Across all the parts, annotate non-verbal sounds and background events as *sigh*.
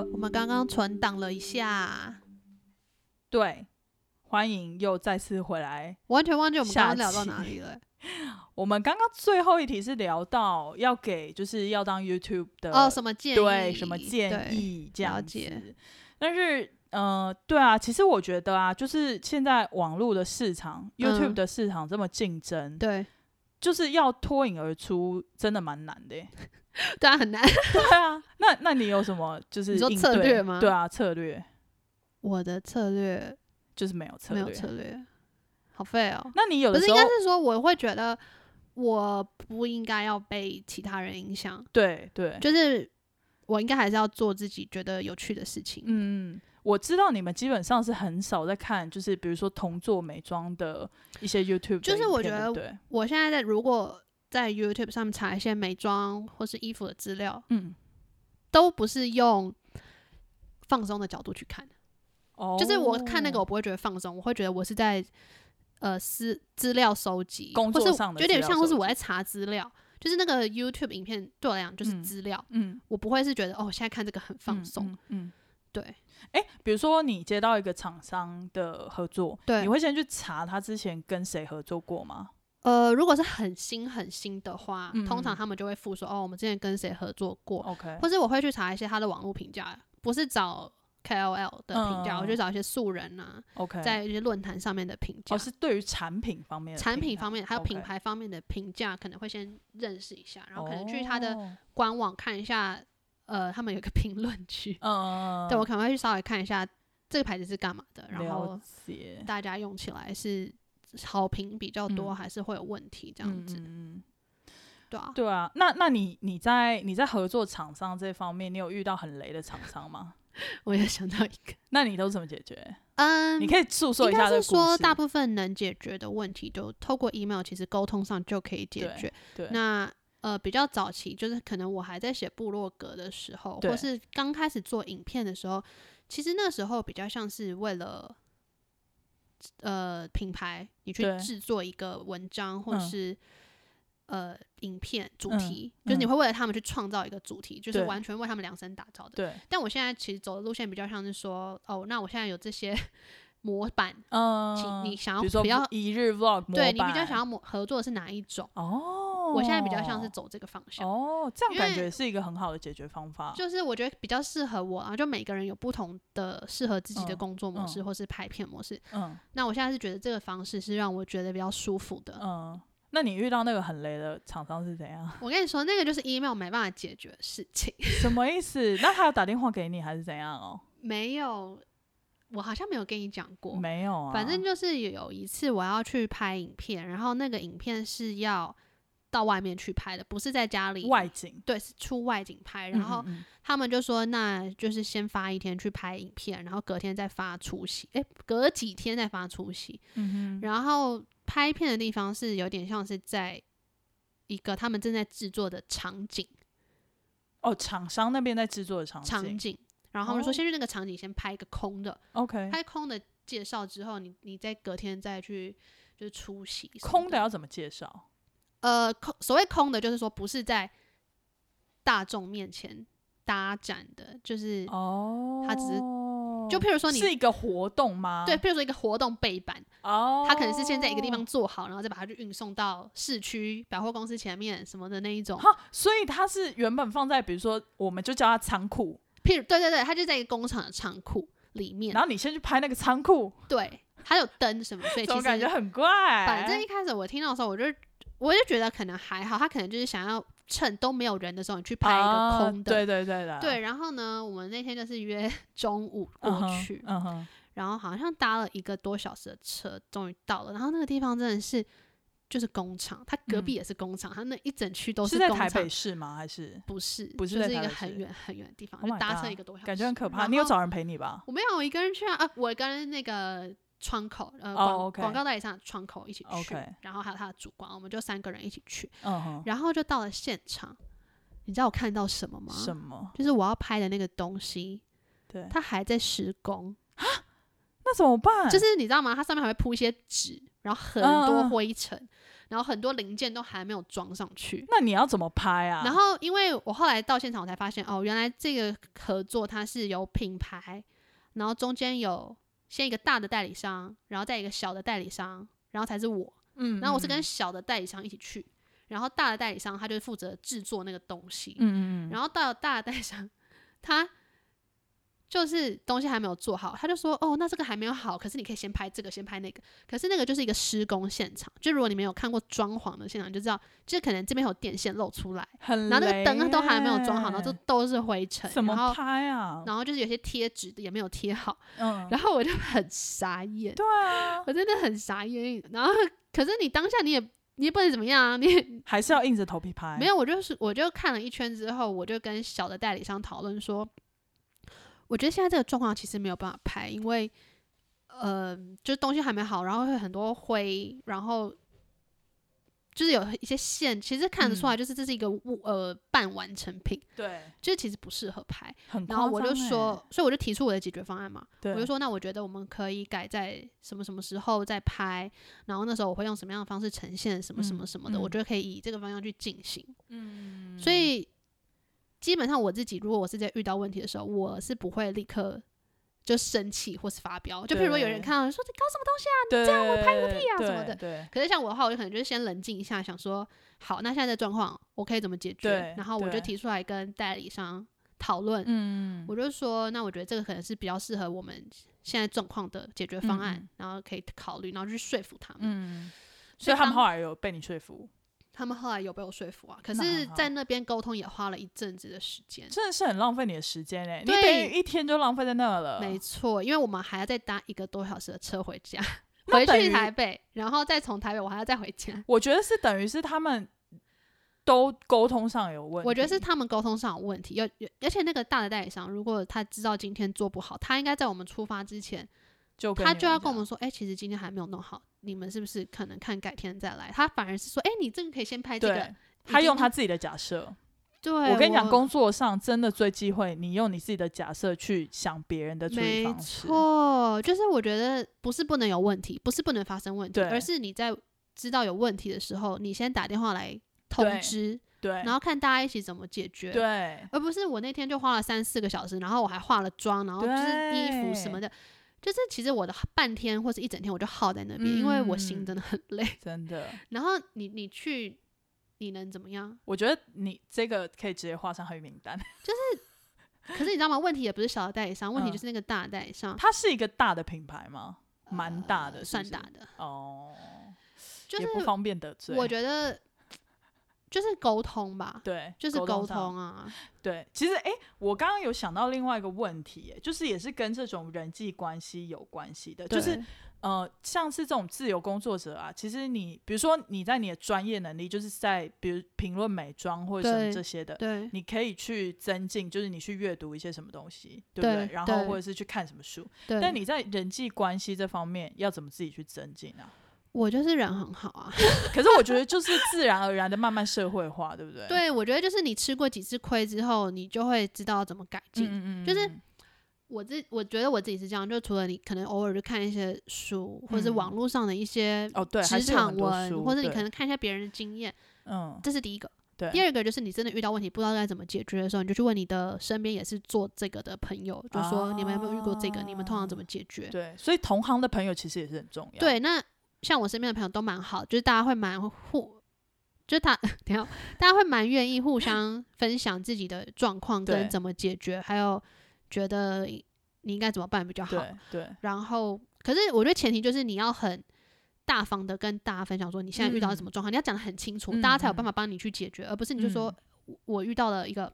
了，我们刚刚存档了一下，对，欢迎又再次回来。完全忘记我们刚刚聊到哪里了。我们刚刚最后一题是聊到要给就是要当 YouTube 的哦，什么建议？对什么建？议这样子了解。但是，呃，对啊，其实我觉得啊，就是现在网络的市场、y o u t u b e 嗯的市场这么竞争，对，就是要脱颖而出，真的蛮难的耶。*laughs* 对啊，很难。*laughs* 对啊，那那你有什么就是你说策略吗对啊，策略我的策略就是没有策略。没有策略，好废哦。那你有不是，的时候应该是说我会觉得我不应该要被其他人影响，对对，就是我应该还是要做自己觉得有趣的事情。嗯，我知道你们基本上是很少在看，就是比如说同做美妆的一些 YouTube，就是我觉得，我现在在如果在 YouTube 上面查一些美妆或是衣服的资料，嗯，都不是用放松的角度去看，哦，就是我看那个我不会觉得放松，我会觉得我是在呃资资料收集，工作上的有点像或是我在查资料。就是那个 YouTube 影片对我来讲就是嗯资料，嗯，我不会是觉得哦，我现在看这个很放嗯松。嗯嗯。对，哎、比如说你接到一个厂商的合作，对你会先去查他之前跟谁合作过吗？呃，如果是很新很新的话，嗯通常他们就会附说哦，我们之前跟谁合作过，OK，或是我会去查一些他的网络评价，不是找 KOL 的评价，嗯我就找一些素人啊，OK，在一些论坛上面的评价。哦是对于产品方面的产品方面还有品牌方面的评价，可能会先认识一下，然后可能去他的哦。官网看一下，呃，他们有个评论区，嗯，对我可能会去稍微看一下这个牌子是干嘛的，然后大家用起来是好评比较多，嗯还是会有问题这样子，对啊。对啊，那那你你在你在合作厂商这方面，你有遇到很雷的厂商吗？*laughs* 我也想到一个，*laughs* 那你都怎么解决？嗯，你可以诉说一下就是说大部分能解决的问题，就透过 email 其实沟通上就可以解对决。对，那呃，比较早期就是可能我还在写部落格的时候，或是刚开始做影片的时候，其实那时候比较像是为了呃品牌，你去制作一个文章或嗯是、呃影片主嗯题，就是你嗯会为了他们去创造一个主题，就是完全为他们量身打造的。对，但我现在其实走的路线比较像是说，哦，那我现在有这些 *laughs* 模板，嗯，请你想要比较一日 vlog，模对你比较想要模合作的是哪一种？哦，我现在比较像是走这个方向。哦，这样感觉是一个很好的解决方法。就是我觉得比较适合我啊，就每个人有不同的适合自己的嗯工作模式、嗯或是拍片模式。嗯那我现在是觉得这个方式是让我觉得比较舒服的。嗯，那你遇到那个很雷的厂商是怎样？*laughs* 我跟你说，那个就是 email 没办法解决的事情，*laughs* 什么意思？那他有打电话给你还是怎样哦？没有，我好像没有跟你讲过。没有啊，反正就是有一次我要去拍影片，然后那个影片是要到外面去拍的，不是在家里。外景，对，是出外景拍，然后他们就说，那就是先发一天去拍影片，然后隔天再发出席，诶，隔几天再发出席。然后拍片的地方是有点像是在一个他们正在制作的场景哦，厂商那边在制作的场景场景，然后他们说哦先去那个场景先拍一个空的，，OK，拍空的介绍之后，你你再隔天再去就是出席空的要怎么介绍？呃空所谓空的就是说不是在大众面前搭展的，就是、哦，它只是就譬如说你是一个活动吗？对，，譬如说一个活动背板，哦，它可能是先在一个地方做好，然后再把它去运送到市区百货公司前面什么的那一种。哈，所以它是原本放在比如说，我们就叫它仓库，譬如，对对对，它就在一个工厂的仓库里面然，后你先去拍那个仓库，对，它有灯什么，所以 *laughs* 其实感觉很怪？反正一开始我听到的时候，我就我就觉得可能还好，他可能就是想要趁都没有人的时候，你去拍一个啊空的。对对对的，对，然后呢，我们那天就是约 *laughs* 中午过嗯哼去，嗯哼，然后好像搭了一个多小时的车，终于到了。然后那个地方真的是就是工厂，它隔壁嗯也是工厂，它那一整区都是在工厂台北。市吗？还是不是，不是就是一个很远很远的地方 Oh 就搭车一个多小时，感觉很可怕？你有找人陪你吧？我没有，我一个人去啊，啊，我跟那个窗口，呃，哦广、广告代理商的窗口一起去然后还有他的主管，我们就三个人一起去，然后就到了现场，你知道我看到什么吗？什么？就是我要拍的那个东西，对，它还在施工啊，*gasps* 那怎么办？就是你知道吗？它上面还会铺一些纸，然后很嗯多嗯灰尘。然后很多零件都还没有装上去。那你要怎么拍啊？然后，因为我后来到现场，我才发现，哦，原来这个合作它是有品牌，然后中间有先一个大的代理商，然后再一个小的代理商，然后才是我。嗯，然后我是跟嗯小的代理商一起去，然后大的代理商他就是负责制作那个东西，嗯，然后到大的代理商他就是东西还没有做好，他就说哦，那这个还没有好，可是你可以先拍这个，先拍那个，可是那个就是一个施工现场，就如果你没有看过装潢的现场，你就知道，就是可能这边有电线露出来，很然后那个灯都还没有装好，然后耶就都是灰尘，怎么然后拍啊？然后就是有些贴纸也没有贴好，*laughs* 嗯，然后我就很傻眼，对啊，我真的很傻眼。然后可是你当下你也你也不能怎么样啊，你还是要硬着头皮拍。没有，我就是我就看了一圈之后，我就跟小的代理商讨论说，我觉得现在这个状况其实没有办法拍，因为呃，就是东西还没好，然后会很多灰，然后就是有一些线，其实看得出来，就是这是一个物呃半完成品，对，就是其实不适合拍。很。然后我就说，，所以我就提出我的解决方案嘛，我就说，那我觉得我们可以改在什么什么时候再拍，然后那时候我会用什么样的方式呈现什么什么嗯什么的，嗯。我觉得可以以这个方向去进行。嗯，所以基本上我自己，如果我是在遇到问题的时候，我是不会立刻就生气或是发飙。就譬如说有人看到说你搞什么东西啊，你这样我拍个屁啊什么的对，可是像我的话，我就可能就是先冷静一下，想说好，那现在的状况我可以怎么解决？然后我就提出来跟代理商讨论。嗯，我就说，那我觉得这个可能是比较适合我们现在状况的解决方案，然后可以考虑，然后去说服他们。嗯，所以他们后来有被你说服，他们后来有被我说服啊，可是在那边沟通也花了一阵子的时间。真的是很浪费你的时间嘞，你对。等于一天就浪费在那了，没错，因为我们还要再搭一个多小时的车回家，*laughs* 回去台北，然后再从台北我还要再回家。我觉得是等于是他们都沟通上有问题，我觉得是他们沟通上有问题，有有，而且那个大的代理商，如果他知道今天做不好，他应该在我们出发之前，就他就要跟我们说，哎、其实今天还没有弄好，你们是不是可能看改天再来？他反而是说，哎、你这个可以先拍这个对。他用他自己的假设，对，我跟你讲，工作上真的最忌讳你用你自己的假设去想别人的处理没方式。错，就是我觉得不是不能有问题，不是不能发生问题，而是你在知道有问题的时候，你先打电话来通知，对，然后看大家一起怎么解决。对而不是我那天就花了三四个小时，然后我还化了妆，然后就是衣服什么的，就是其实我的半天或是一整天我就耗在那边，因为我心嗯真的很累。*laughs* 真的，然后你你去，你能怎么样？我觉得你这个可以直接画上黑名单。*laughs* 就是可是你知道吗？问题也不是小的代理商，问题嗯就是那个大的代理商，它是一个大的品牌吗？蛮大的算大的，哦，就是也不方便得罪。我觉得就是沟通吧，对，就是沟通啊。对，其实诶，我刚刚有想到另外一个问题，诶，就是也是跟这种人际关系有关系的，就是呃，像是这种自由工作者啊，其实你比如说你在你的专业能力，就是在比如评论美妆或者什么这些的，对你可以去增进，就是你去阅读一些什么东西，对不对？对然后或者是去看什么书，对，但你在人际关系这方面要怎么自己去增进啊？我就是人很好啊。*laughs* 可是我觉得就是自然而然的慢慢社会化，对不对？对，我觉得就是你吃过几次亏之后，你就会知道怎么改进。嗯，嗯嗯，就是嗯我自我觉得我自己是这样，就除了你可能偶尔去看一些书，或者是嗯网络上的一些哦，对，职场文，书或者你可能看一下别人的经验，嗯，这是第一个。对，第二个就是你真的遇到问题不知道该怎么解决的时候，你就去问你的身边也是做这个的朋友，就说你们有没有遇过这个？你们通常怎么解决？啊对，所以同行的朋友其实也是很重要。对，那像我身边的朋友都蛮好，就是大家会蛮互，就是他 *laughs* 等一下大家会蛮愿意互相分享自己的状况跟怎么解决，还有觉得你应该怎么办比较好。对对然后，可是我觉得前提就是你要很大方的跟大家分享说你现在遇到什么状况，你要讲的很清楚，嗯大家才有办法帮你去解决，而不是你就说、嗯我我遇到了一个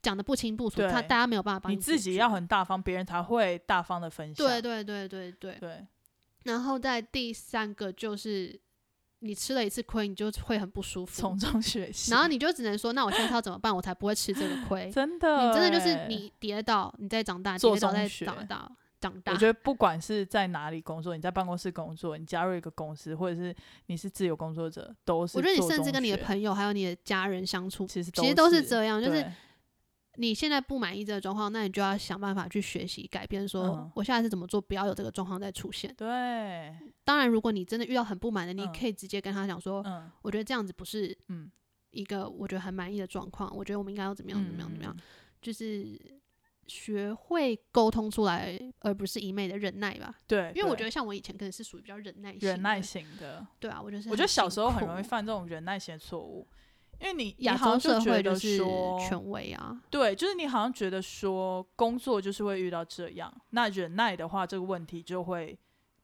讲的不清不楚，他大家没有办法帮你你自己要很大方，别人才会大方的分享。对对对对对。对然后在第三个就是你吃了一次亏，你就会很不舒服，从中学习。然后你就只能说，那我下次要怎么办，我才不会吃这个亏？*laughs* 真的，你真的就是，你跌倒，你再长大，跌倒再长大，长大。我觉得不管是在哪里工作，你在办公室工作，你加入一个公司，或者是你是自由工作者，都是。我觉得你甚至跟你的朋友还有你的家人相处，其实其实都是是这样，就是对你现在不满意这个状况，那你就要想办法去学习改变，说嗯。我下次怎么做，不要有这个状况再出现。对，当然，如果你真的遇到很不满的，你嗯。可以直接跟他讲说，嗯。我觉得这样子不是嗯。一个我觉得很满意的状况，我觉得我们应该要怎么样怎么样怎么样，嗯。就是学会沟通出来，而不是一昧的忍耐吧。对，因为我觉得像我以前可能是属于比较忍耐型的，忍耐型的，对啊，我觉得是我觉得小时候很容易犯这种忍耐型的错误，因为你你亚好洲社像就觉得会就是说，权威啊，对，就是你好像觉得说工作就是会遇到这样，那忍耐的话，这个问题就会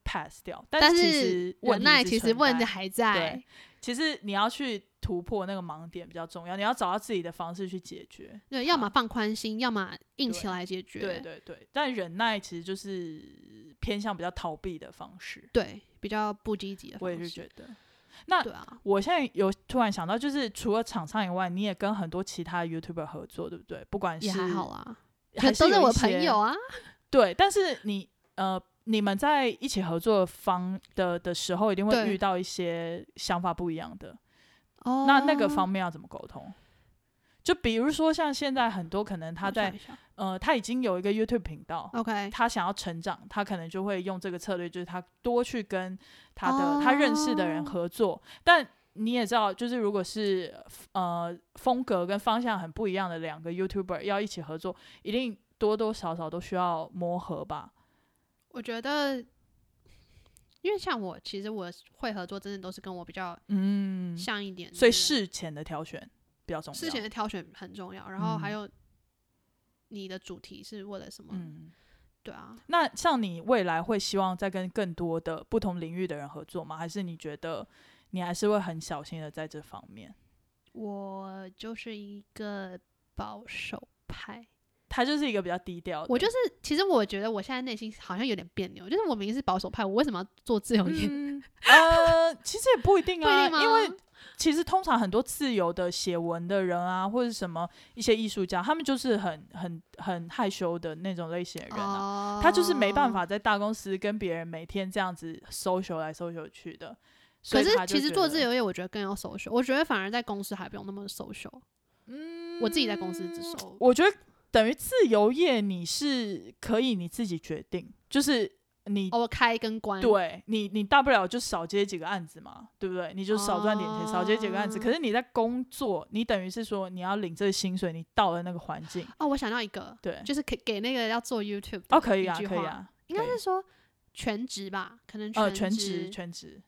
pass 掉。但是其实问忍耐其实问题还在对。其实你要去突破那个盲点比较重要，你要找到自己的方式去解决。对，要么放宽心，要么硬起对来解决。对对对，但忍耐其实就是偏向比较逃避的方式。对比较不积极的方式我。也是觉得。那我现在有突然想到，就是除了厂商以外，你也跟很多其他 YouTuber 合作，对不对？不管是也还好啦，还都是我朋友啊。对，但是你呃，你们在一起合作方的的时候，一定会遇到一些想法不一样的。哦，那那个方面要怎么沟通？就比如说像现在很多可能他在呃，他已经有一个 YouTube 频道，OK，他想要成长，他可能就会用这个策略，就是他多去跟他的、他认识的人哦合作。但你也知道，就是如果是呃风格跟方向很不一样的两个 YouTuber 要一起合作，一定多多少少都需要磨合吧。我觉得，因为像我，其实我会合作，真的都是跟我比较嗯，像一点所以事前的挑选比较重要。事前的挑选很重要，然后还嗯有你的主题是为了什么？嗯，对啊，那像你未来会希望再跟更多的不同领域的人合作吗？还是你觉得你还是会很小心的在这方面？我就是一个保守派。他就是一个比较低调的，我就是，其实我觉得我现在内心好像有点别扭，就是我明明是保守派，我为什么要做自由业？嗯，呃，其实也不一定啊，*laughs* 定？因为其实通常很多自由的写文的人啊，或者什么一些艺术家，他们就是很很很害羞的那种类型的人啊，哦他就是没办。法在大公司跟别人每天这样子 social 来 social 去的。可是他其实，做自由业，我觉得更要 social。我觉得反而在公司还不用那么 social。嗯我自己在公司只收我觉得等于自由业，你是可以你自己决定，就是你哦，开跟关。对你，你大不了就少接几个案子嘛，对不对？你就少赚点钱，少接几个案子。哦可是你在工作，你等于是说你要领这个薪水，你到了那个环境，哦，我想到一个，对，就是给给那个要做 YouTube 哦，可以啊，可以啊，应该是说全职吧？可能呃，全职职，全职，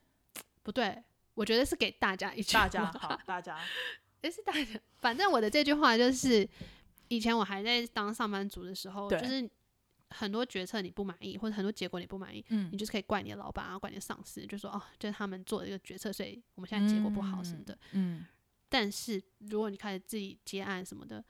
不对，我觉得是给大家一句大家好，大家，*laughs* 也是大家。反正我的这句话就是，以前我还在当上班族的时候，就是很多决策你不满意，或者很多结果你不满意，嗯。你就是可以怪你的老板啊，怪你的上司，就说哦，就是他们做的一个决策，所以我们现在结果不好什么的。嗯，但是如果你开始自己接案什么的，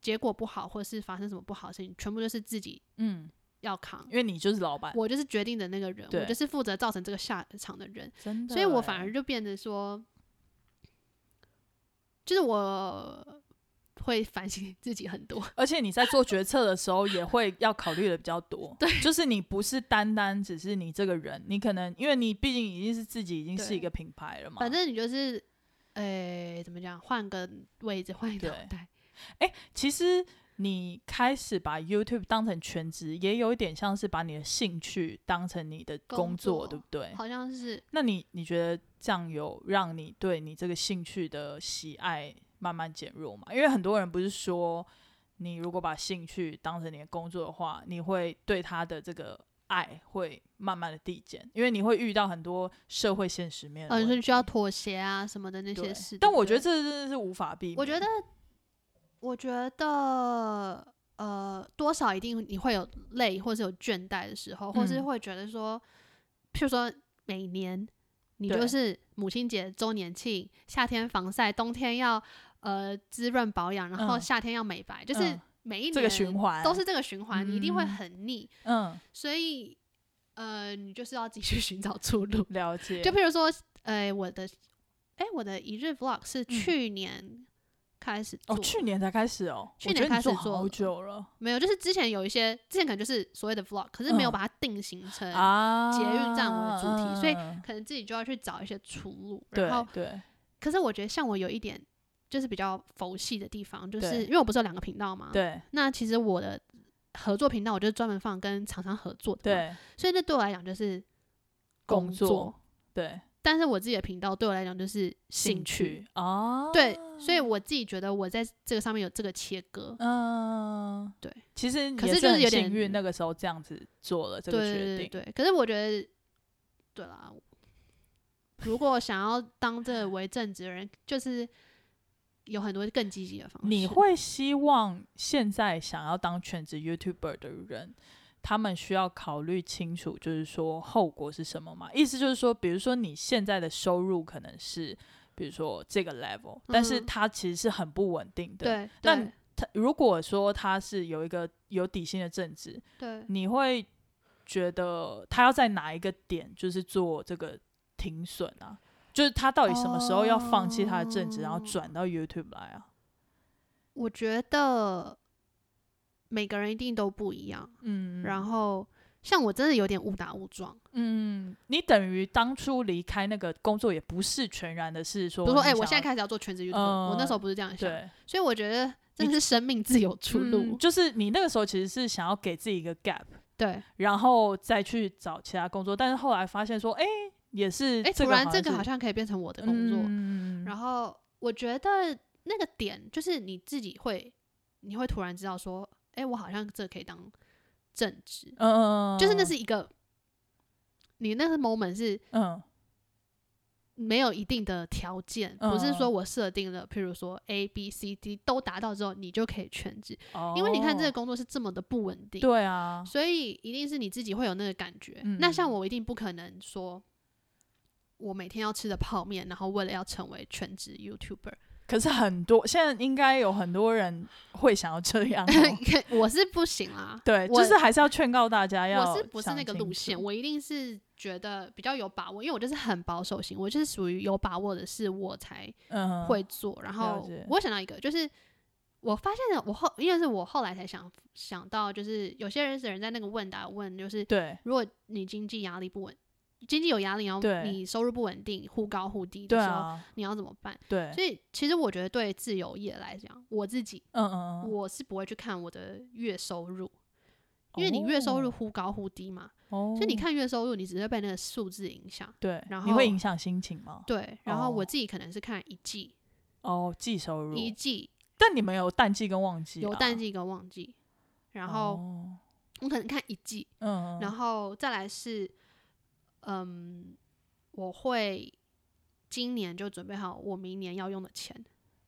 结果不好，或者是发生什么不好的事情，全部都是自己嗯，要扛。因为你就是老板，我就是决定的那个人，我就是负责造成这个下场的人，真的。欸，所以我反而就变得说，就是我会反省 *laughs* 自己很多。而且你在做决策的时候，也会要考虑的比较多。*laughs* 对，就是你不是单单只是你这个人，你可能因为你毕竟已经是自己已经是一个品牌了嘛。反正你就是，诶、怎么讲，换个位置，换一个脑对袋。其实你开始把 YouTube 当成全职，也有一点像是把你的兴趣当成你的工作对不对？好像是那你你觉得这样有让你对你这个兴趣的喜爱慢慢减弱嘛？因为很多人不是说，你如果把兴趣当成你的工作的话，你会对他的这个爱会慢慢的递减，因为你会遇到很多社会现实面的呃，需要妥协啊什么的那些事。但我觉得这真的是无法避免。我觉得，我觉得，呃，多少一定你会有累或是有倦怠的时候，或是嗯会觉得说，譬如说每年你就是母亲节周年庆，夏天防晒，冬天要呃滋润保养，然后嗯。夏天要美白，就是嗯。每一年这个循环都是这个循环，你一定会嗯。很腻，嗯，所以呃，你就是要自己去寻找出路。了解。就譬如说，呃，我的，哎、我的一日 vlog 是去年开始哦，去年才开始哦，去年开始做好久了。没有，就是之前有一些，之前可能就是所谓的 vlog，可是没有嗯。把它定型成，啊，捷运站为主题所以嗯可能自己就要去找一些出路。对然后，对，可是我觉得像我有一点就是比较佛系的地方，就是因为我不是有两个频道嘛，对那其实我的合作频道我就是专门放跟厂商合作的，，对，所以那对我来讲就是工工作对但是我自己的频道对我来讲就是兴趣，哦，对，所以我自己觉得我在这个上面有这个切割，嗯，对。其实可是就是有点幸运，那个时候这样子做了这个对决定。对对对。可是我觉得，对啦，如果想要当这个为正职的人，就是有很多更积极的方式。你会希望现在想要当全职 YouTuber 的人，他们需要考虑清楚，就是说后果是什么吗？意思就是说，比如说你现在的收入可能是，比如说这个 level，、但是嗯它其实是很不稳定的。对那他如果说他是有一个有底薪的正职，对，你会觉得他要在哪一个点就是做这个停损啊？就是他到底什么时候要放弃他的正职，然后哦转到 YouTube 来啊？我觉得每个人一定都不一样。嗯，然后像我真的有点误打误撞，嗯，你等于当初离开那个工作也不是全然的是说，比如说，哎、我现在开始要做全职 YouTube，、我那时候不是这样想，对所以我觉得真的是生命自有出路。嗯就是你那个时候其实是想要给自己一个 gap，对，然后再去找其他工作，但是后来发现说，哎、也是哎、这突然这个好像可以变成我的工作，嗯。然后我觉得那个点就是你自己会，你会突然知道说，哎、我好像这可以当正职，嗯，就是那是一个，你那个 moment 是嗯。没有一定的条件，嗯不是说我设定了，譬如说 A B C D 都达到之后，你就可以全职，哦，因为你看这个工作是这么的不稳定，对啊，所以一定是你自己会有那个感觉。嗯那像我一定不可能说。我每天要吃的泡面，然后为了要成为全职 YouTuber，可是很多现在应该有很多人会想要这样哦、*laughs* 我是不行啦。对，就是还是要劝告大家要我是不是那个路线？我一定是觉得比较有把握，因为我就是很保守型，我就是属于有把握的事我才嗯会做。然后我想到一个，就是我发现了，我后因为是我后来才想想到，就是有些人是人在那个问答问，就是对如果你经济压力不稳，经济有压力，然后你收入不稳定，忽高忽低的时候，啊，你要怎么办？对，所以其实我觉得对自由业来讲，我自己嗯嗯嗯，我是不会去看我的月收入。因为你月收入忽高忽低嘛，哦，所以你看月收入，你只会被那个数字影响。对，然后你会后影响心情吗？对，然后我哦。自己可能是看一季，哦，季收入，一季。但你们有淡季跟旺季、啊，有淡季跟旺季，然后哦。我可能看一季，嗯，然后再来是，嗯，我会今年就准备好我明年要用的钱。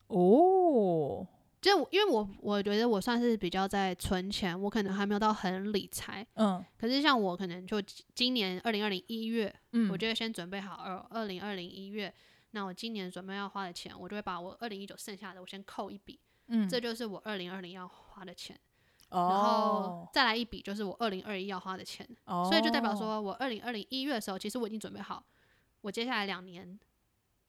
哦，就我因为我我觉得我算是比较在存钱，我可能还没有到很理财。嗯。可是像我可能就今年二零二零一月，嗯，我就会先准备好二二零二零一月，那我今年准备要花的钱，我就会把我二零一九剩下的我先扣一笔，嗯，这就是我二零二零要花的钱，哦，然后再来一笔就是我二零二一要花的钱，哦，所以就代表说我二零二零一月的时候，其实我已经准备好我接下来两年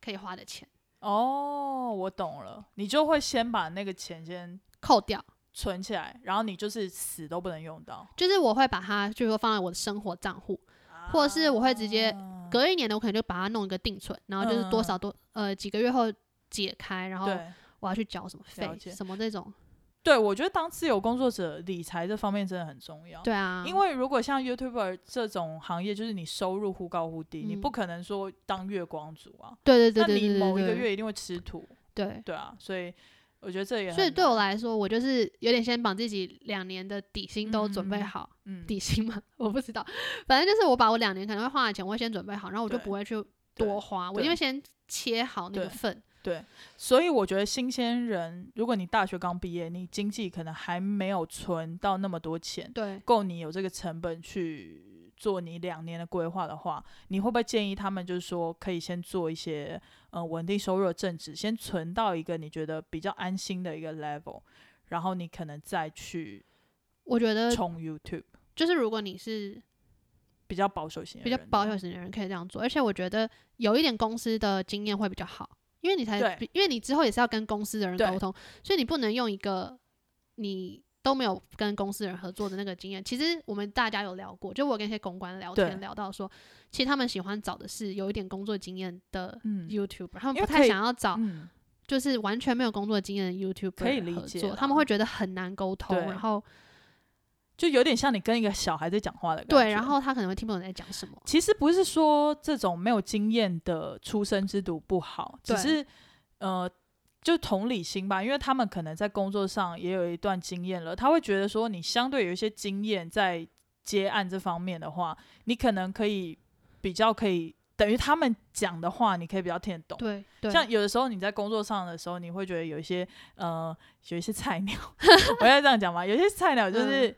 可以花的钱哦，我懂了，你就会先把那个钱先扣掉，存起来，然后你就是死都不能用到，就是我会把它，就是说放在我的生活账户，或者是我会直接啊隔一年的我可能就把它弄一个定存，然后就是多少多呃几个月后解开，然后我要去缴什么费什么这种，对，我觉得当自由工作者，理财这方面真的很重要。对啊，因为如果像 YouTuber 这种行业，就是你收入忽高忽低，你嗯不可能说当月光族啊。对对对那你对对对某一个月一定会吃土，对。对啊，所以我觉得这也很所以对我难，来说，我就是有点先把自己两年的底薪都准备嗯好，嗯，底薪嘛，*laughs* 我不知道，反正就是我把我两年可能会花的钱，我会先准备好，然后我就不会去多花，我对因为先切好那个份，对，所以我觉得新鲜人，如果你大学刚毕业，你经济可能还没有存到那么多钱，对，够你有这个成本去做你两年的规划的话，你会不会建议他们就是说可以先做一些呃稳定收入的正职，先存到一个你觉得比较安心的一个 level，然后你可能再去我觉得冲 YouTube，就是如果你是比较保守型的比较人保守型的人可以这样做，而且我觉得有一点公司的经验会比较好，因为你才，因为你之后也是要跟公司的人对沟通，所以你不能用一个你都没有跟公司人合作的那个经验。其实我们大家有聊过，就我跟一些公关聊天聊到说，其实他们喜欢找的是有一点工作经验的嗯。YouTuber，他们不太想要找嗯。就是完全没有工作经验的 YouTube 可以理解他们会觉得很难沟通，然后就有点像你跟一个小孩在讲话的感觉。对，然后他可能会听不懂你在讲什么。其实不是说这种没有经验的出生之犊不好，只是呃，就同理心吧，因为他们可能在工作上也有一段经验了，他会觉得说你相对有一些经验在接案这方面的话，你可能可以比较可以等于他们讲的话，你可以比较听得懂。对对，像有的时候你在工作上的时候，你会觉得有一些呃有一些菜鸟，*laughs* 我要这样讲嘛，有些菜鸟嗯就是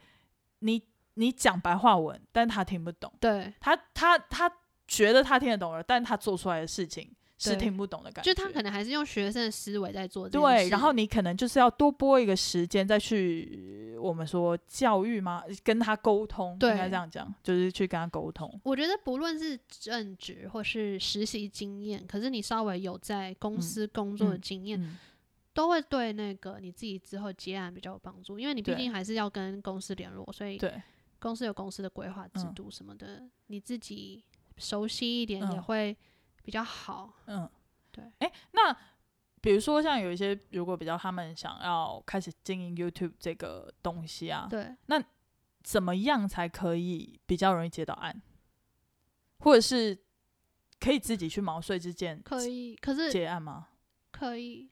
你、你讲白话文，但他听不懂。对，他他他觉得他听得懂了，但他做出来的事情是听不懂的感觉。就他可能还是用学生的思维在做对，然后你可能就是要多拨一个时间再去我们说教育吗？跟他沟通，对应该这样讲，就是去跟他沟通。我觉得不论是正职或是实习经验，可是你稍微有在公司工作的嗯经验，嗯，都会对那个你自己之后接案比较有帮助，因为你毕竟还是要跟公司联络，所以对，公司有公司的规划制嗯度什么的，你自己熟悉一点也嗯会比较好。嗯，对。哎，那比如说像有一些如果比较他们想要开始经营 YouTube 这个东西啊，对，怎么样才可以比较容易接到案，或者是可以自己去毛遂自荐可以，可是接案吗？可以，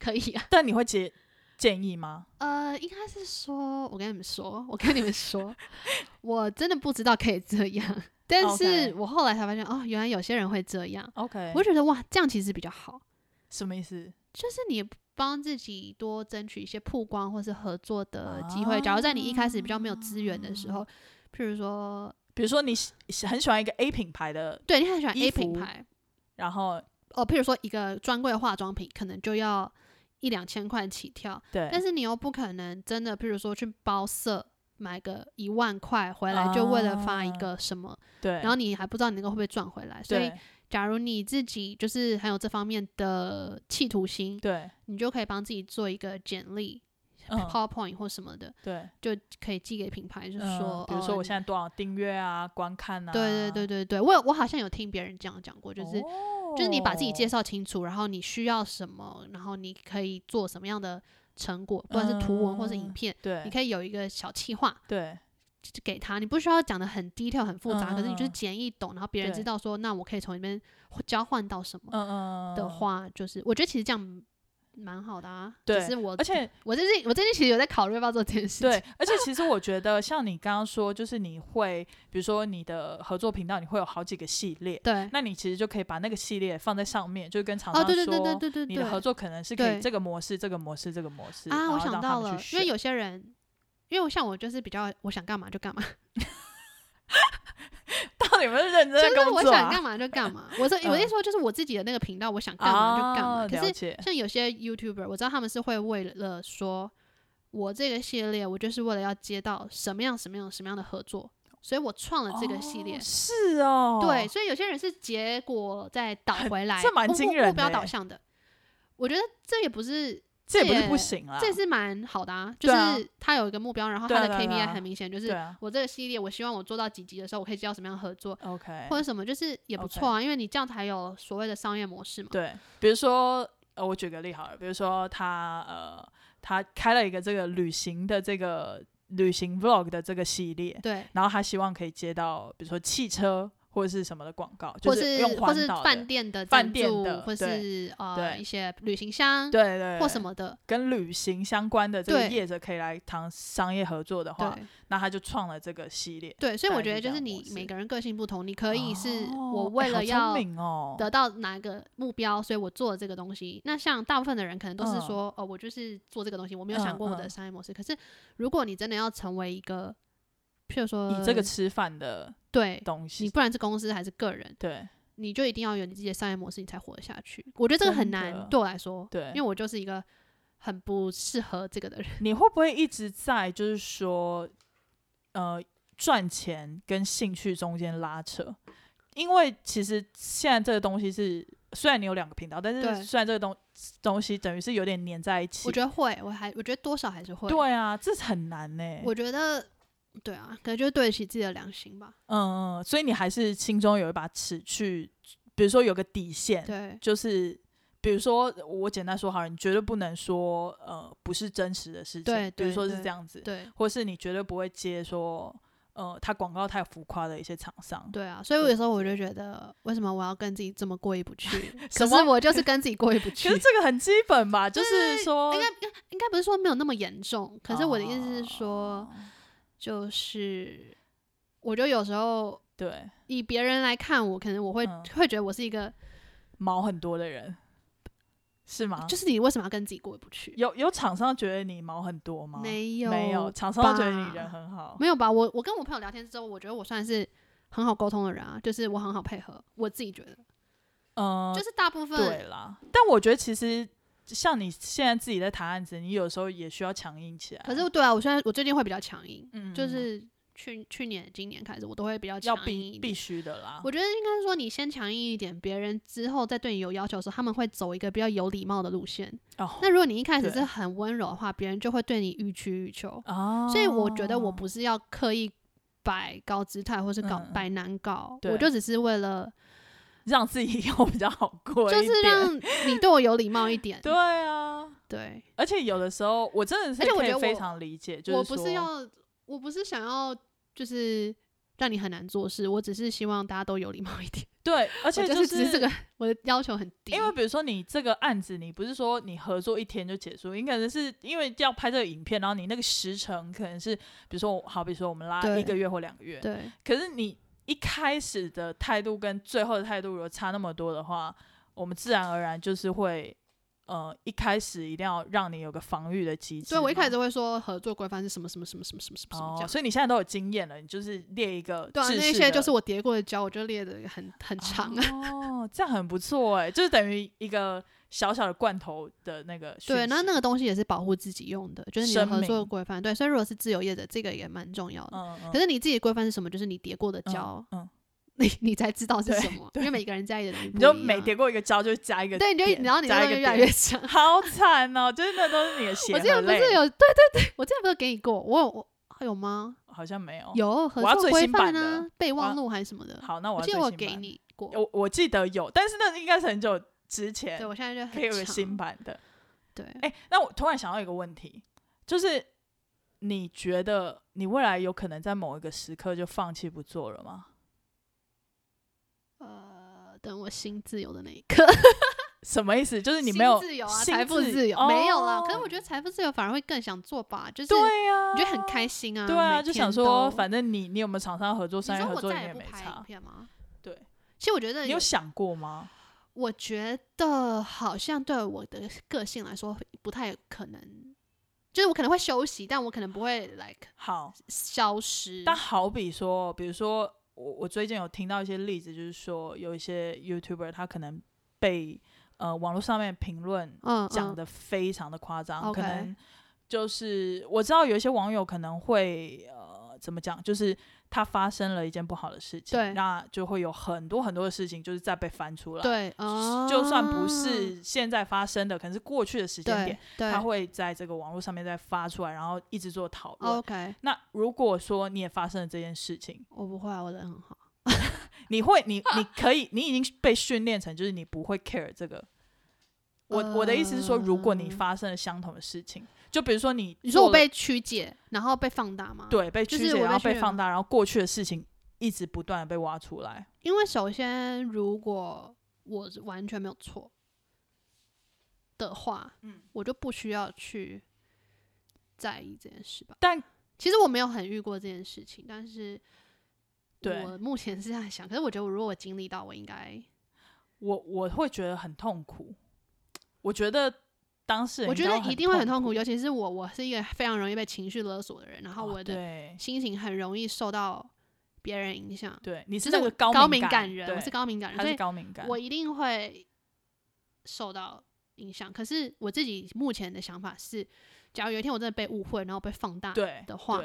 可以啊。*laughs* 但你会接建议吗？呃，应该是说，我跟你们说，我跟你们说，*laughs* 我真的不知道可以这样，但是我后来才发现，哦，原来有些人会这样，OK，我就觉得哇，这样其实比较好，什么意思？就是你帮自己多争取一些曝光或是合作的机会。假如在你一开始比较没有资源的时候，譬如说，比如说你喜喜很喜欢一个 A 品牌的，对你很喜欢 A 品牌，然后哦，譬如说一个专柜化妆品，可能就要一两千块起跳，对，但是你又不可能真的，譬如说去包色。买个一万块回来，就为了发一啊个什么，对，然后你还不知道你那个会不会赚回来。所以，假如你自己就是很有这方面的企图心，对，你就可以帮自己做一个简历、嗯，PowerPoint 或什么的，对，就可以寄给品牌，就是嗯说，比如说哦我现在多少订阅啊、观看啊，对对对对对，我有我好像有听别人这样讲过，就是、就是你把自己介绍，清楚，然后你需要什么，然后你可以做什么样的成果，不管是图文或是影嗯片，对，你可以有一个小企划对。给他，你不需要讲的很 detail 很复杂，可是你就是简易懂，然后别人知道说，那我可以从里面交换到什么的，话，就是我觉得其实这样蛮好的啊。对只是我而且 *laughs* 我最近我最近其实有在考虑要不要做这件事情。对，而且其实我觉得像你刚刚说，就是你会，比如说你的合作频道，你会有好几个系列，对那你其实就可以把那个系列放在上面，就跟厂哦，商对对对对说，对对对你的合作可能是可以这个模式、这个模式、这个模式啊，我想到了，因为有些人，因为我像我就是比较我想干嘛就干嘛，*laughs* *laughs* 到底有没有认真就是我在工作啊？想干嘛就干嘛。我这 *laughs* 我嗯一说就是我自己的那个频道，我想干嘛就干嘛。哦可是像有些 YouTuber，我知道他们是会为了说，我这个系列我就是为了要接到什么样什么样什么样的合作，所以我创了这个系列。哦是哦，对，所以有些人是结果再倒回来，这蛮目标惊人的欸导向的。我觉得这也不是，这也不是不行啊，这也是蛮好的啊。就是他有一个目标，然后他的 KPI 啊很明显，就是我这个系列，我希望我做到几集的时候，我可以接到什么样的合作，，OK，或者什么，就是也不错啊。因为你这样才有所谓的商业模式嘛。对，比如说，呃，我举个例好了，比如说他呃，他开了一个这个旅行的这个旅行 vlog 的这个系列，对，然后他希望可以接到比如说汽车或者是什么的广告，或就是用或是饭店的饭，店的或是呃一些旅行箱，对对或什么的，跟旅行相关的这个对业者可以来谈商业合作的话，对那他就创了这个系列。对，所以我觉得就是你每个人个性不同，你可以是哦我为了要得到哪个目标，所以我做了这个东西。那像大部分的人可能都是嗯说，哦，我就是做这个东西，我没有想过我的商业模式。可是如果你真的要成为一个，譬如说以这个吃饭的对东西，你不然是公司还是个人，对你就一定要有你自己的商业模式，你才活得下去。我觉得这个很难，对我来说，对因为我就是一个很不适合这个的人。*laughs* 你会不会一直在就是说，呃，赚钱跟兴趣中间拉扯？因为其实现在这个东西是，虽然你有两个频道，但是虽然这个东东西等于是有点粘在一起。我觉得会，我还我觉得多少还是会。对啊，这是很难呢、我觉得对啊，可能就是对得起自己的良心吧。嗯嗯，所以你还是心中有一把尺去，比如说有个底线，对，就是比如说我简单说好了，你绝对不能说呃不是真实的事情，对比如说是这样子，对或是你绝对不会接说呃他广告太浮夸的一些厂商。对啊，所以我有时候我就觉得，为什么我要跟自己这么过意不去？*laughs* 可是我就是跟自己过意不 *laughs* 去。其实这个很基本吧，*laughs* 就是说应该应该应该不是说没有那么严重，可是我的意思是说，哦就是我觉得有时候对以别人来看我，可能我会、嗯会觉得我是一个，毛很多的人是吗？就是你为什么要跟自己过不去？有有厂商觉得你毛很多吗？没有，没有，厂商觉得你人很好。没有吧？我我跟我朋友聊天之后，我觉得我算是很好沟通的人啊，就是我很好配合，我自己觉得，嗯，就是大部分对啦。但我觉得其实像你现在自己在谈案子，你有时候也需要强硬起来。可是对啊，我现在我最近会比较强硬，嗯，就是去去年、今年开始，我都会比较要强硬必必一点。须的啦。我觉得应该是说，你先强硬一点，别人之后再对你有要求的时候，他们会走一个比较有礼貌的路线。哦那如果你一开始对是很温柔的话，别人就会对你予取予求。哦，所以我觉得我不是要刻意摆高姿态，或是搞嗯摆难搞，对我就只是为了让自己以后比较好过，就是让你对我有礼貌一点。*laughs* 对啊。对，而且有的时候，我真的是而且我觉得非常理解，就是我不是要，我不是想要就是让你很难做事，我只是希望大家都有礼貌一点。对，*laughs* 而且就就是只是这个我的要求很低，因为比如说你这个案子，你不是说你合作一天就结束，你可能是因为要拍这个影片，然后你那个时程可能是，比如说好比说我们拉一个月或两个月，对可是你一开始的态度跟最后的态度如果差那么多的话，我们自然而然就是会。呃，一开始一定要让你有个防御的机制嘛。所以我一开始会说合作规范是什么什么什么什么什么什么哦，样。所以你现在都有经验了，你就是列一个对啊，那些就是我叠过的胶，我就列的很很长啊。哦，这样很不错哎，就是等于一个小小的罐头的那个对，那息那个东西也是保护自己用的，就是你的合作的规范。对，所以如果是自由业者，这个也蛮重要的。嗯嗯，可是你自己的规范是什么？就是你叠过的胶，嗯，*laughs* 你你才知道是什么，因为每个人在意的东西你就每叠过一个胶就加一个对，你就然后你就会越来越点长。好惨哦，就是那都是你的血我之前，不是有对对对，我之前不是给你过，我有我有吗？好像没有。有合作规范啊，备忘录还是什么的。好，那我记得我给你过，我我记得有，但是那应该是很久之前对，我现在就可以有新版的。对，哎、那我突然想到一个问题，就是你觉得你未来有可能在某一个时刻就放弃不做了吗？呃，等我心自由的那一刻，*laughs* 什么意思？就是你没有自由啊，财富自自由没有啦。可是哦我觉得财富自由反而会更想做吧，就是对呀、你觉得很开心啊，对啊，就想说，反正你你有没有厂商合作、商业合作，你再也没差。对，其实我觉得你有想过吗？我觉得好像对我的个性来说不太可能，就是我可能会休息，但我可能不会 like *sighs* 好，消失。但好比说，比如说我我最近有听到一些例子，就是说有一些 YouTuber 他可能被呃网络上面评论讲的非常的夸张可能就是我知道有一些网友可能会呃怎么讲，就是他发生了一件不好的事情，对那就会有很多很多的事情就是再被翻出来，，对，哦，就算不是现在发生的，可能是过去的时间点，对他会在这个网络上面再发出来，然后一直做讨论。OK，那如果说你也发生了这件事情，我不会啊，我人很好。*laughs* 你会，你你可以，你已经被训练成就是你不会 care 这个。我我的意思是说，如果你呃发生了相同的事情，就比如说你你说我被曲解，然后被放大吗？，对被曲解，然后就是我被放大，然后过去的事情一直不断的被挖出来。因为首先如果我是完全没有错的话，嗯，我就不需要去在意这件事吧。但其实我没有很遇过这件事情，但是对我目前是这样想。可是我觉得，如果我经历到，我应该，我我会觉得很痛苦。我觉得当事人我觉得一定会很痛苦。尤其是我，我是一个非常容易被情绪勒索的人，然后哦我的心情很容易受到别人影响。对，你是那个高高敏感人，我是高敏感人，他是所以高敏感。我一定会受到影响。可是我自己目前的想法是，假如有一天我真的被误会，然后被放大对的话，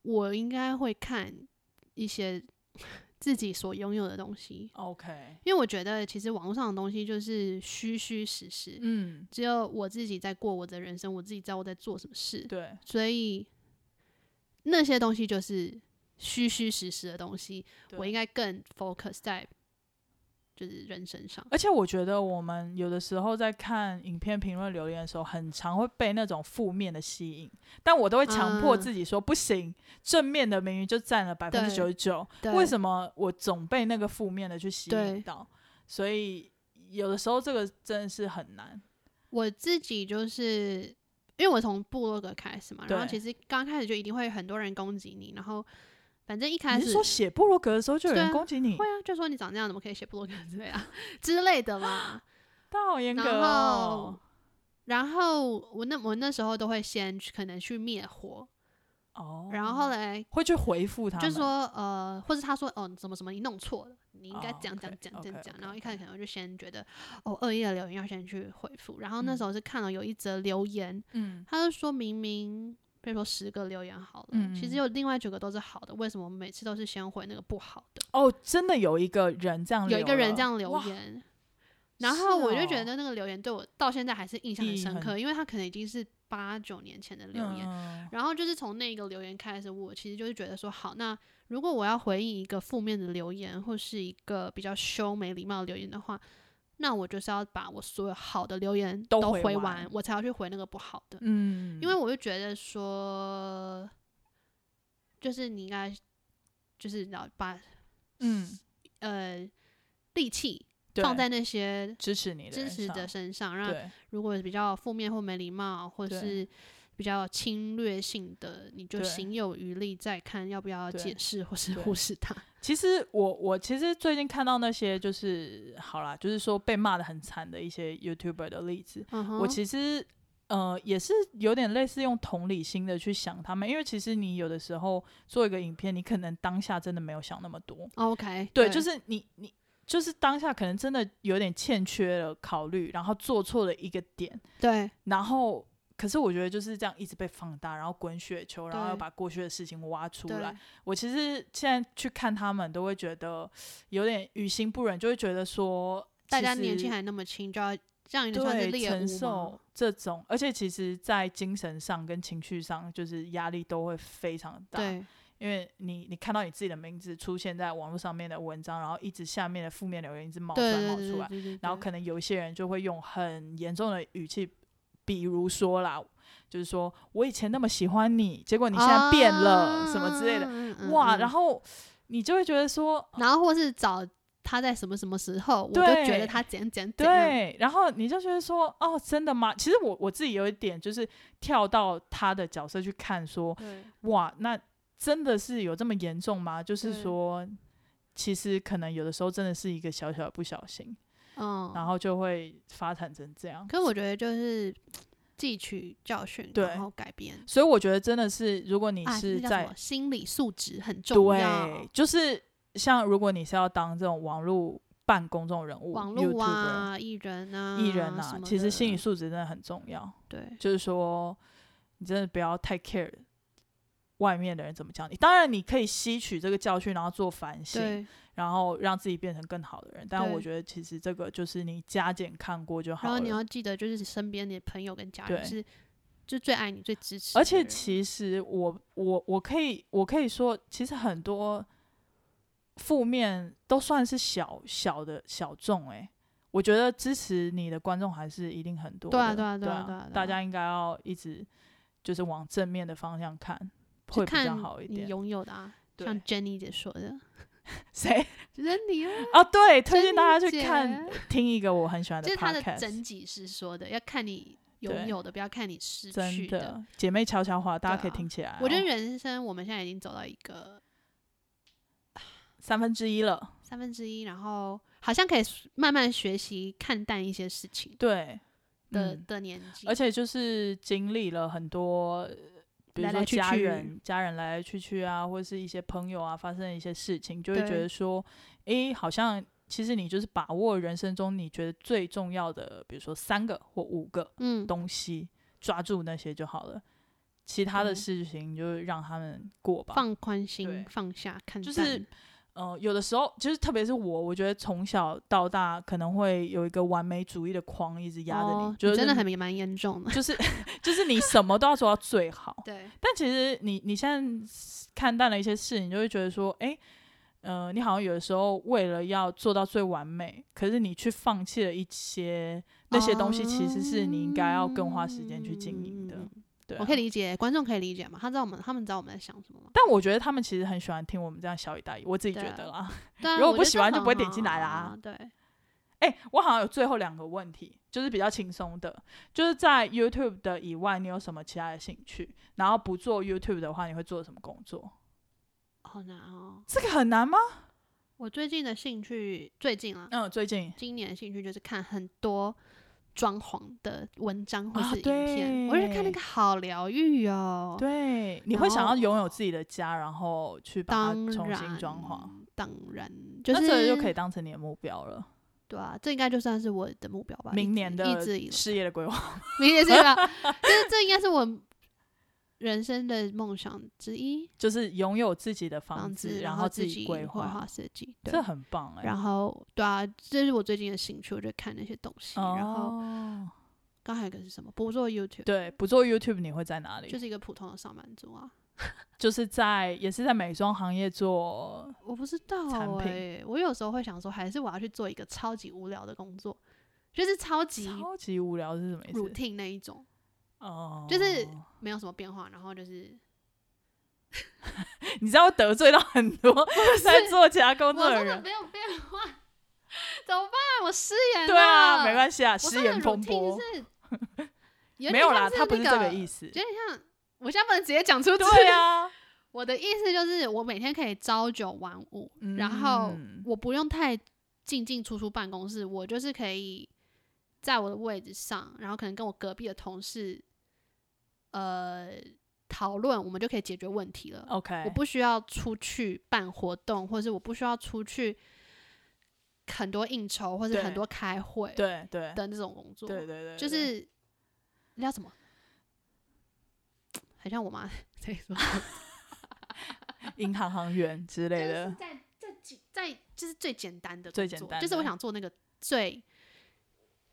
我应该会看一些自己所拥有的东西，，OK，因为我觉得其实网络上的东西就是虚虚实实，嗯，只有我自己在过我的人生，我自己知道我在做什么事，对，所以那些东西就是虚虚实实的东西，我应该更 focus 在就是人身上。而且我觉得我们有的时候在看影片评论留言的时候，很常会被那种负面的吸引，但我都会强迫嗯自己说、不行，正面的明明就占了百分之九十九，为什么我总被那个负面的去吸引到？所以有的时候这个真的是很难。我自己就是因为我从部落格开始嘛，然后其实刚开始就一定会很多人攻击你，然后反正一开始说写部落格的时候就有人攻击你？会啊，就说你长这样怎么可以写部落格之类啊之类的嘛。*laughs* 他好严格然哦后。然后我那我那时候都会先去可能去灭火，哦，然后后来会去回复他们，就说呃，或者他说哦怎么什么你弄错了，你应该讲这样 OK，讲。然后一开始可能就先觉得哦恶意的留言要先去回复，然后那嗯时候是看了有一则留言，嗯他就说明明。比如说十个留言好了，嗯其实有另外九个都是好的，为什么我们每次都是先回那个不好的？哦，真的有一个人这样，有一个人这样留言，然后我就觉得那个留言对我到现在还是印象很深刻，因为他可能已经是八九年前的留言。嗯然后就是从那个留言开始，我其实就是觉得说，好，那如果我要回应一个负面的留言，或是一个比较凶、没礼貌的留言的话，那我就是要把我所有好的留言都都回回完我才要去回那个不好的。嗯，因为我就觉得说，就是你应该就是要把嗯呃力气放在那些支持你的支持的身上，让如果比较负面或没礼貌，或对是比较侵略性的，你就对行有余力再看要不要解释或是对忽视它。*laughs* 其实我我其实最近看到那些就是好啦，就是说被骂的很惨的一些 YouTuber 的例子，嗯，我其实呃也是有点类似用同理心的去想他们，因为其实你有的时候做一个影片，你可能当下真的没有想那么多，OK，对，就是你你就是当下可能真的有点欠缺了考虑，然后做错了一个点，对然后。可是我觉得就是这样一直被放大，然后滚雪球，然后要把过去的事情挖出来。我其实现在去看他们，都会觉得有点于心不忍，就会觉得说，大家年纪还那么轻，就要承受？这种，而且其实，在精神上跟情绪上，就是压力都会非常大。，对因为你你看到你自己的名字出现在网络上面的文章，然后一直下面的负面留言一直冒出来冒出来，然后可能有一些人就会用很严重的语气，比如说啦，就是说我以前那么喜欢你，结果你现在变了、什么之类的，的哇，然后后你就会觉得说，然后或是找他在什么什么时候，我就觉得他怎样怎样怎样，对，然后你就觉得说，哦，真的吗？其实我我自己有一点就是跳到他的角色去看说，哇，那真的是有这么严重吗？就是说，其实可能有的时候真的是一个小小的不小心，嗯，然后就会发展成这样。可是我觉得就是汲取教训，对然后改变。所以我觉得真的是，如果你啊，是在、心理素质很重要对，，就是像如果你是要当这种网络办公众人物、网络啊、艺人啊、艺人啊，其实心理素质真的很重要。对就是说，你真的不要太 care 外面的人怎么讲你。当然，你可以吸取这个教训，然后做反省，然后让自己变成更好的人。但我觉得，其实这个就是你加减看过就好了。然后你要记得，就是身边的朋友跟家人对是就最爱你、最支持而且其实我我我可以我可以说，其实很多负面都算是小小的小众诶、我觉得支持你的观众还是一定很多的。对啊对啊对对啊对啊对啊大家应该要一直就是往正面的方向看，就会比较看你好一点。拥有的啊，像 Jenny 姐说的，*laughs* 谁？*laughs* 就是你啊，哦，对，推荐大家去看听一个我很喜欢的这是她的整集是说的，要看你拥有的，不要看你失去的姐妹悄悄话，大家可以听起来、哦。我觉得人生我们现在已经走到一个三分之一了，三分之一，然后好像可以慢慢学习看淡一些事情对的、嗯的年纪，而且就是经历了很多，呃比如说来来去去家人、家人来来去去啊，或者是一些朋友啊，发生一些事情，就会觉得说，诶，好像其实你就是把握人生中你觉得最重要的，比如说三个或五个嗯，东西，抓住那些就好了。其他的事情就让他们过吧。放宽心，放下，看淡，就是呃，有的时候就是特别是我，我觉得从小到大可能会有一个完美主义的框一直压着你，哦就是真的很蛮严重的，就是 *laughs* 就是你什么都要做到最好。*laughs* 对，但其实你你现在看淡了一些事，你就会觉得说，哎、呃，你好像有的时候为了要做到最完美，可是你去放弃了一些那些东西，其实是你应该要更花时间去经营的。嗯对、啊，我可以理解，观众可以理解嘛？他知道我们，他们知道我们在想什么吗？但我觉得他们其实很喜欢听我们这样小以大意，我自己觉得啦。*laughs* 对啊，如果不喜欢就不会点进来啦啊对，哎、我好像有最后两个问题，就是比较轻松的，就是在 YouTube 的以外，你有什么其他的兴趣？然后不做 YouTube 的话，你会做什么工作？好难哦。这个很难吗？我最近的兴趣，最近啊，嗯，最近今年的兴趣就是看很多装潢的文章或啊是影片，我就看那个好疗愈哦。对，你会想要拥有自己的家，然后去把它重新，装潢，当然就是那这个就可以当成你的目标了。对啊，这应该就算是我的目标吧。明年的事业的规划，*laughs* 明年是吧？就是这应该是我人生的梦想之一，就是拥有自己的房房子，然后自己规绘划画，设计，对这很棒哎、然后对啊，这是我最近的兴趣，我就看那些东西。然后哦，刚还有一个是什么？不做 YouTube，对，不做 YouTube 你会在哪里？就是一个普通的上班族啊。*laughs* 就是在也是在美妆行业做，*laughs* 我不知道产品哎、我有时候会想说，还是我要去做一个超级无聊的工作，就是超级超级无聊是什么意思？routine 那一种，哦，就是没有什么变化，然后就是 *laughs* 你知道会得罪到很多 *laughs* 在做其他工作的人。没有变化，*laughs* 怎么办？我失言了。对啊，没关系啊，失言风波是有没有啦，他不是这个意思有。点像，我现在不能直接讲出去。对啊，我的意思就是，我每天可以朝九晚五，然后嗯我不用太进进出出办公室，我就是可以在我的位置上，然后可能跟我隔壁的同事，呃，讨论，我们就可以解决问题了。OK，我不需要出去办活动，或者是我不需要出去很多应酬，或者很多开会对对的那种工作。对对对，就对是那叫什么？很像我妈 *laughs* 在说，*laughs* 银行行员之类就是的。在在几在就是最简单的工最简单作就是我想做那个最，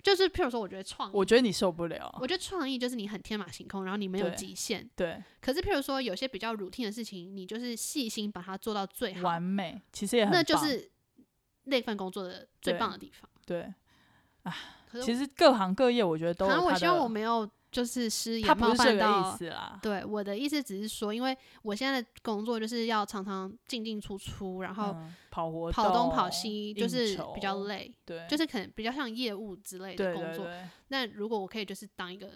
就是譬如说，我觉得创意，我觉得你受不了。我觉得创意就是你很天马行空，然后你没有对极限。对，可是譬如说，有些比较 routine 的事情，你就是细心把它做到最好，完美，其实也很那就是那份工作的最棒的地方。对。可是其实各行各业，我觉得都有它好像我希望我没有就是失他言冒不是这个犯到意思啦。对，我的意思只是说，因为我现在的工作就是要常常进进出出，然后嗯跑活跑东跑西，就是比较累，对，就是可能比较像业务之类的工作。对对，那如果我可以就是当一个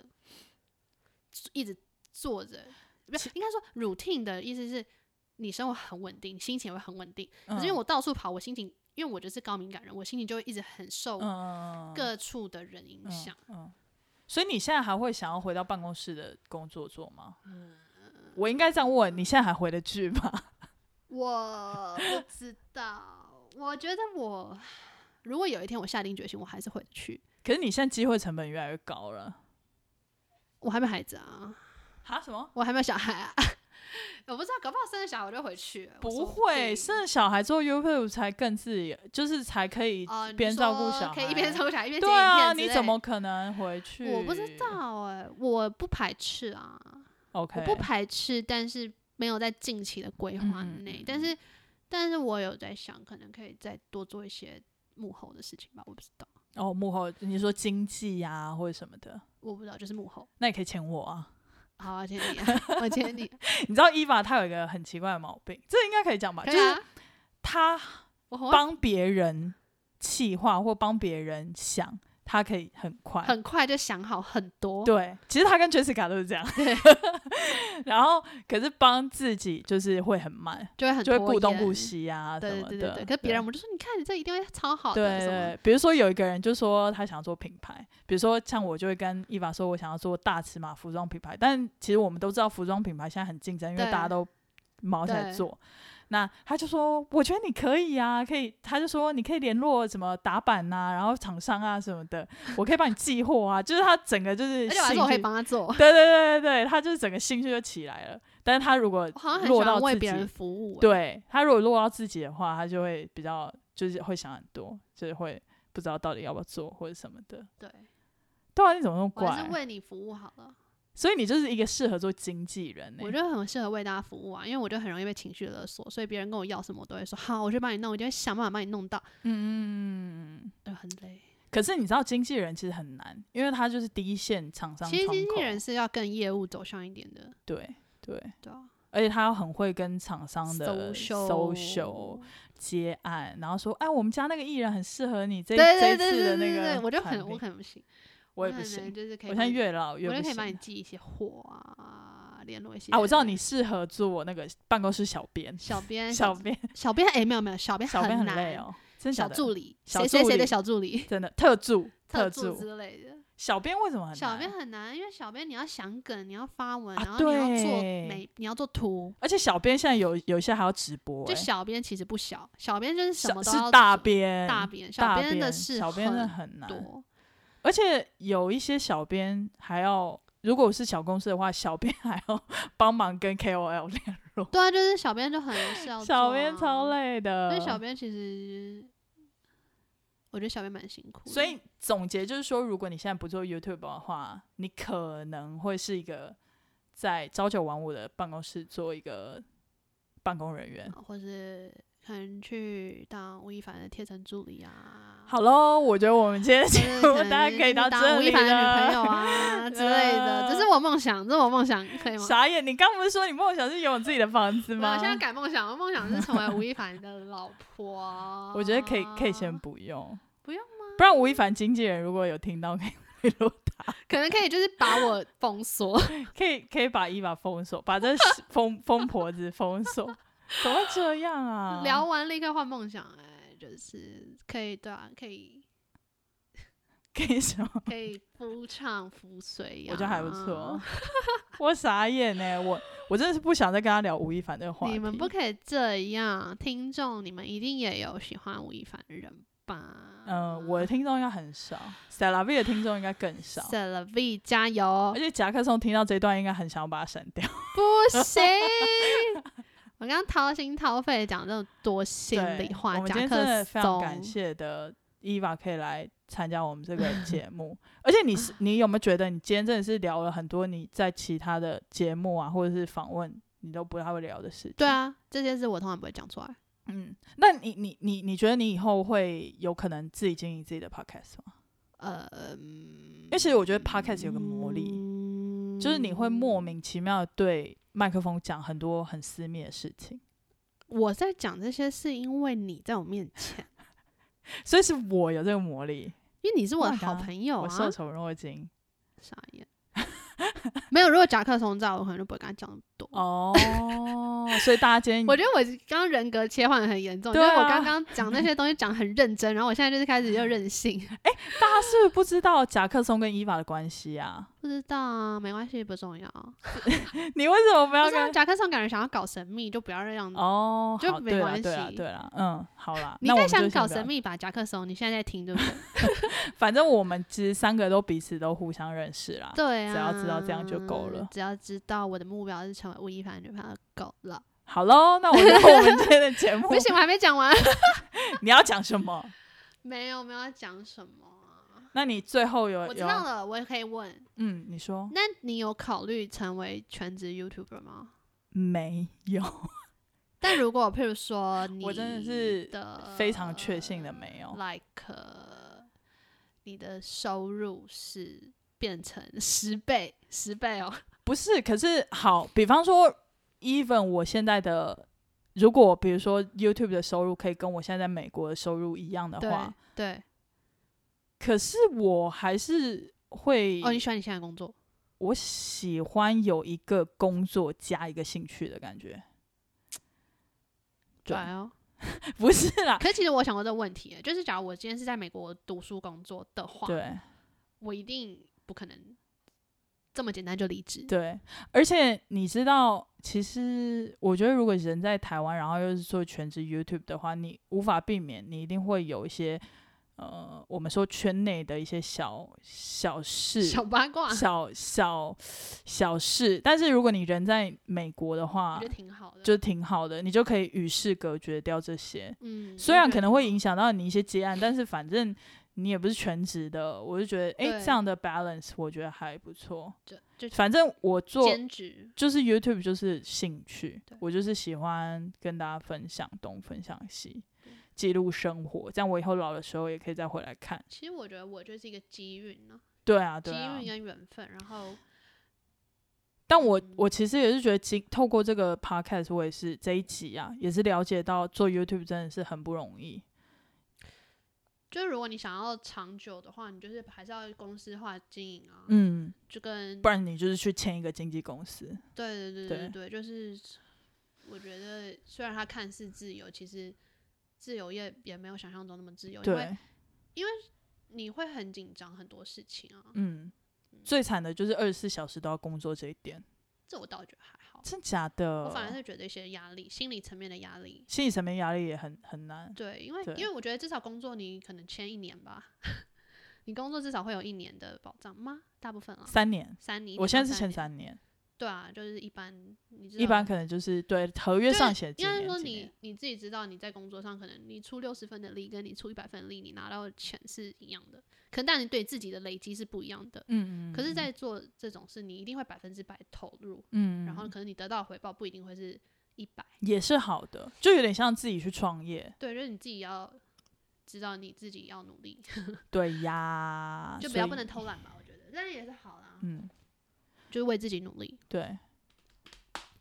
一直坐着，不是应该说 routine 的意思是你生活很稳定，心情也会很稳定。可是因为嗯我到处跑，我心情因为我就是高敏感人，我心情就会一直很受嗯各处的人影嗯响。嗯，所以你现在还会想要回到办公室的工作做吗？嗯我应该这样问，你现在还回得去吗？*laughs* 我不知道，我觉得我如果有一天我下定决心，我还是会去。可是你现在机会成本越来越高了。我还没孩子啊，啊？什么？我还没有小孩啊，*laughs* 我不知道，搞不好生了小孩我就回去了。不会，生了小孩做 YouTube 才更自由，就是才可以边照顾小孩。可以一边照顾小孩一边剪对啊，你怎么可能回去？我不知道哎、我不排斥啊，OK，我不排斥，但是没有在近期的规划内。但是，但是我有在想，可能可以再多做一些幕后的事情吧。我不知道，哦，幕后你说经济啊或者什么的，我不知道，就是幕后。那也可以请我啊。好啊，签你、啊，我签你，*laughs* 你知道伊娃她有一个很奇怪的毛病，这应该可以讲吧？就是她帮别人气话或帮别人想，她可以很快。很快就想好很多。对，其实他跟 Jessica 都是这样。*laughs* 然后可是帮自己就是会很慢，就会很就会顾东顾。西啊什对么的。对对对，可是别人我们就说，你看你这一定会超好对的，对对，比如说有一个人就说他想要做品牌，比如说像我就会跟伊娃说，我想要做大尺码服装品牌，但其实我们都知道服装品牌现在很竞争，因为大家都毛起来做。那他就说，我觉得你可以啊，可以，他就说你可以联络什么打板呐、然后厂商啊什么的，我可以帮你寄货啊，就是他整个就是而且我还说我可以，帮他做，对对对对对，他就是整个兴趣就起来了。但是他如果我好像很喜落到自欢为别人己，服务。欸，对他如果落到自己的话，他就会比较就是会想很多，就是会不知道到底要不要做或者什么的。对，对啊，你怎么那么怪我是？为你服务好了。所以你就是一个适合做经纪人、欸。我就很适合为大家服务啊，因为我就很容易被情绪勒索，所以别人跟我要什么，我都会说好，我去帮你弄，我就会想办法帮你弄到，嗯嗯嗯嗯。就很累。可是你知道经纪人其实很难，因为他就是第一线厂商其实经纪人是要更业务走向一点的，对对，对啊。而且他要很会跟厂商的 social 接案，然后说，哎，我们家那个艺人很适合你这对对这次对对对的那个对，我就很我很不行，我也不可能行，就是可以我现在越老越不我就可以帮你行寄一些货啊，联络一些啊！我知道你适合做那个办公室小编，小编小编小编哎没有没有小编小编很难累哦？小助理谁谁谁的小助理真的特助 *laughs* 特助之类的。小编为什么很小编？很难，因为小编你要想梗，你要发文，啊然后你要做对美，你要做图。而且小编现在有有一些还要直播、就欸，小编其实不小，小编就是什小么都要是大编大编，小编的事小编真的很多。而且有一些小编还要，如果是小公司的话，小编还要 *laughs* 帮忙跟 KOL 联络，对啊，就是小编就很小编超累。的。所以小编其实，我觉得小编蛮辛苦。所以总结就是说，如果你现在不做 YouTube 的话，你可能会是一个在朝九晚五的办公室做一个办公人员。或是可能去当吴亦凡的贴身助理啊。好喽，我觉得我们今天节目大家可以到当这里吴亦凡的女朋友啊之类的，这是我梦想，这是我梦想，可以吗？傻眼，你刚不是说你梦想是拥有自己的房子吗？我现在改梦想，我梦想是成为吴亦凡的老婆啊。*laughs* 我觉得可以，可以先不用，不用吗？不然吴亦凡经纪人如果有听到，可以联络他，可能可以就是把我封锁。可以可以把伊娃封锁，把这 *laughs* 疯疯婆子封锁，*laughs* 怎么会这样啊？聊完立刻换梦想，哎，就是可以对啊，可以 *laughs* 可以什么？可以夫唱妇随呀。我觉得还不错。*laughs* 我傻眼呢、我我真的是不想再跟他聊吴亦凡这个话题。你们不可以这样，听众，你们一定也有喜欢吴亦凡的人吧？嗯、我的听众应该很少 s e l a v 的听众应该更少。c e l V 加油而！且夹克松听到这一段，应该很想要把它删掉。不行，我刚刚掏心掏肺讲这种多心里话，我们今天真的克非常感。谢的伊娃可以来参加我们这个 *laughs* 节目。而且你是你有没有觉得，你今天真的是聊了很多你在其他的节目啊，或者是访问，你都不太会聊的事情？对，啊，这些事我通常不会讲出来。嗯，那你你你你觉得你以后会有可能自己经营自己的 podcast 吗？呃，因为其实我觉得 podcast 有个魔力，嗯就是你会莫名其妙的对麦克风讲很多很私密的事情，我在讲这些是因为你在我面前，*laughs* 所以是我有这个魔力，因为你是我的 Oh 好朋友啊。我受宠若惊。傻眼。没有，如果夹克松在，我可能就不会跟他讲那么多。哦，所以大家今天我觉得我刚刚人格切换的很严重，因为我刚刚讲那 *laughs* 些东西讲很认真，然后我现在就是开始又任性。哎大家是不是不知道夹克松跟伊娃的关系啊？不知道啊，没关系，不重要。*laughs* 你为什么不要不是啊跟？夹克松感觉想要搞神秘，就不要这样。哦，就没关系对了，嗯，好啦，你在想搞神秘吧，夹克松，你现在在听对不对？*laughs* 反正我们其实三个都彼此都互相认识啦。对啊，只要知道这样就够了只要知道我的目标是成为吴亦凡女朋友就够了。好喽，那我觉得我们今天的节 *laughs* 目不，行，我还没讲完。*laughs* 你要讲什么？*laughs* 没有，没有要讲什么啊。那你最后有我知道了，我也可以问。嗯，你说那你有考虑成为全职 YouTuber 吗？没有？但如果譬如说你我真的是的非常确信的没有。，like 你的收入是变成 *laughs* 十倍，十倍哦。*laughs* 不是，可是好，比方说，even 我现在的，如果比如说 YouTube 的收入可以跟我现在在美国的收入一样的对话，对，可是我还是会，哦，你喜欢你现在的工作？我喜欢有一个工作加一个兴趣的感觉。对对哦。*laughs* 不是啦，可是其实我想过这个问题，就是假如我今天是在美国读书工作的话，对我一定不可能这么简单就离职。对，而且你知道，其实我觉得，如果人在台湾，然后又是做全职 YouTube 的话，你无法避免，你一定会有一些呃，我们说圈内的一些小小事、小八卦，小小小事。但是如果你人在美国的我话觉得，挺好的。就挺好的，你就可以与世隔绝掉这些。嗯，虽然可能会影。影响到你一些接案，但是反正你也不是全职的，我就觉得诶，对这样的 balance 我觉得还不错。就就反正我做兼职，就是 YouTube 就是兴趣，我就是喜欢跟大家分享东分享西，记录生活，这样我以后老的时候也可以再回来看。其实我觉得我就是一个机运呢、对啊，对啊机运。跟缘分，然后但我嗯我其实也是觉得经，透过这个 podcast，我也是这一集啊，也是了解到做 YouTube 真的是很不容易。就是如果你想要长久的话，你就是还是要公司化经营啊，嗯，就跟不然你就是去签一个经纪公司。对对对对对。对，就是我觉得虽然它看似自由，其实自由业也没有想象中那么自由，因为因为，你会很紧张很多事情啊。嗯，最惨的就是二十四小时都要工作这一点，这我倒觉得还好，真假的？我反而是觉得一些压力，心理层面的压力。心理层面压力也很很难。对，因为因为我觉得至少工作你可能签一年吧，你工作至少会有一年的保障吗？大部分啊，三年，三年。我现在是签签三年，对啊，就是一般你知道一般可能就是对合约上写应该是说你。你自己知道你在工作上可能你出六十分的力跟你出一百分的力，你拿到的钱是一样的，可能但你对自己的累积是不一样的。嗯嗯。可是，嗯在做这种事，你一定会百分之百投入，嗯，然后可能你得到的回报不一定会是一百。也是好的，就有点像自己去创业。对，就是你自己要知道你自己要努力，对呀，*laughs* 就不要不能偷懒吧。我觉得，但也是好啦，嗯，就是为自己努力。对。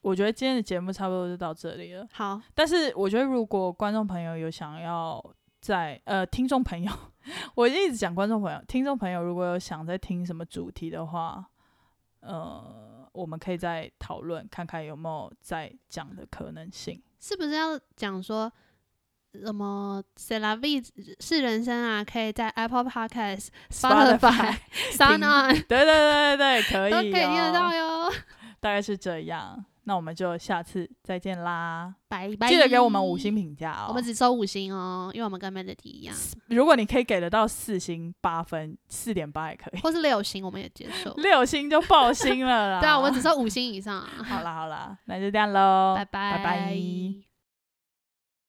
我觉得今天的节目差不多就到这里了。好，但是我觉得，如果观众朋友有想要在呃，听众朋友，*laughs* 我一直讲观众朋友，听众朋友如果有想在听什么主题的话，呃，我们可以再讨论，看看有没有再讲的可能性。是不是要讲说什么 c e l a v i 是人生啊？可以在 Apple Podcast、Spotify、Sun On 对对对对对，可以、都可以听得到哟。大概是这样。那我们就下次再见啦！拜拜，记得给我们五星。评价哦。我们只收五星哦，因为我们跟 Melody 一样，如果你可以给得到四星八分，四点八也可以，或是六星我们也接受。六星就爆星了啦。对啊，我们只收五星以上。好啦好啦，那就这样喽，拜拜拜拜